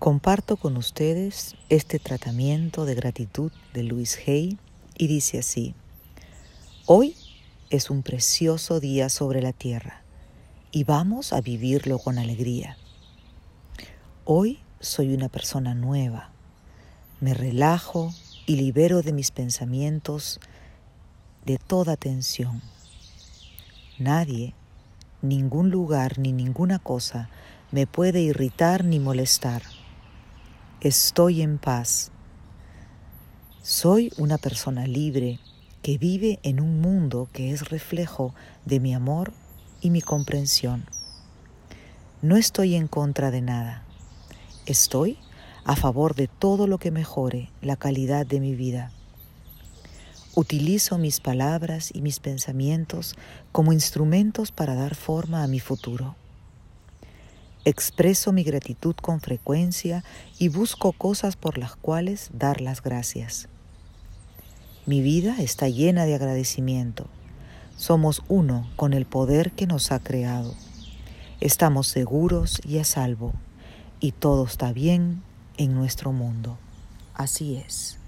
Comparto con ustedes este tratamiento de gratitud de Luis Hay y dice así, hoy es un precioso día sobre la tierra y vamos a vivirlo con alegría. Hoy soy una persona nueva, me relajo y libero de mis pensamientos de toda tensión. Nadie, ningún lugar ni ninguna cosa me puede irritar ni molestar estoy en paz. Soy una persona libre que vive en un mundo que es reflejo de mi amor y mi comprensión. No estoy en contra de nada. Estoy a favor de todo lo que mejore la calidad de mi vida. Utilizo mis palabras y mis pensamientos como instrumentos para dar forma a mi futuro. Expreso mi gratitud con frecuencia y busco cosas por las cuales dar las gracias. Mi vida está llena de agradecimiento. Somos uno con el poder que nos ha creado. Estamos seguros y a salvo, y todo está bien en nuestro mundo. Así es.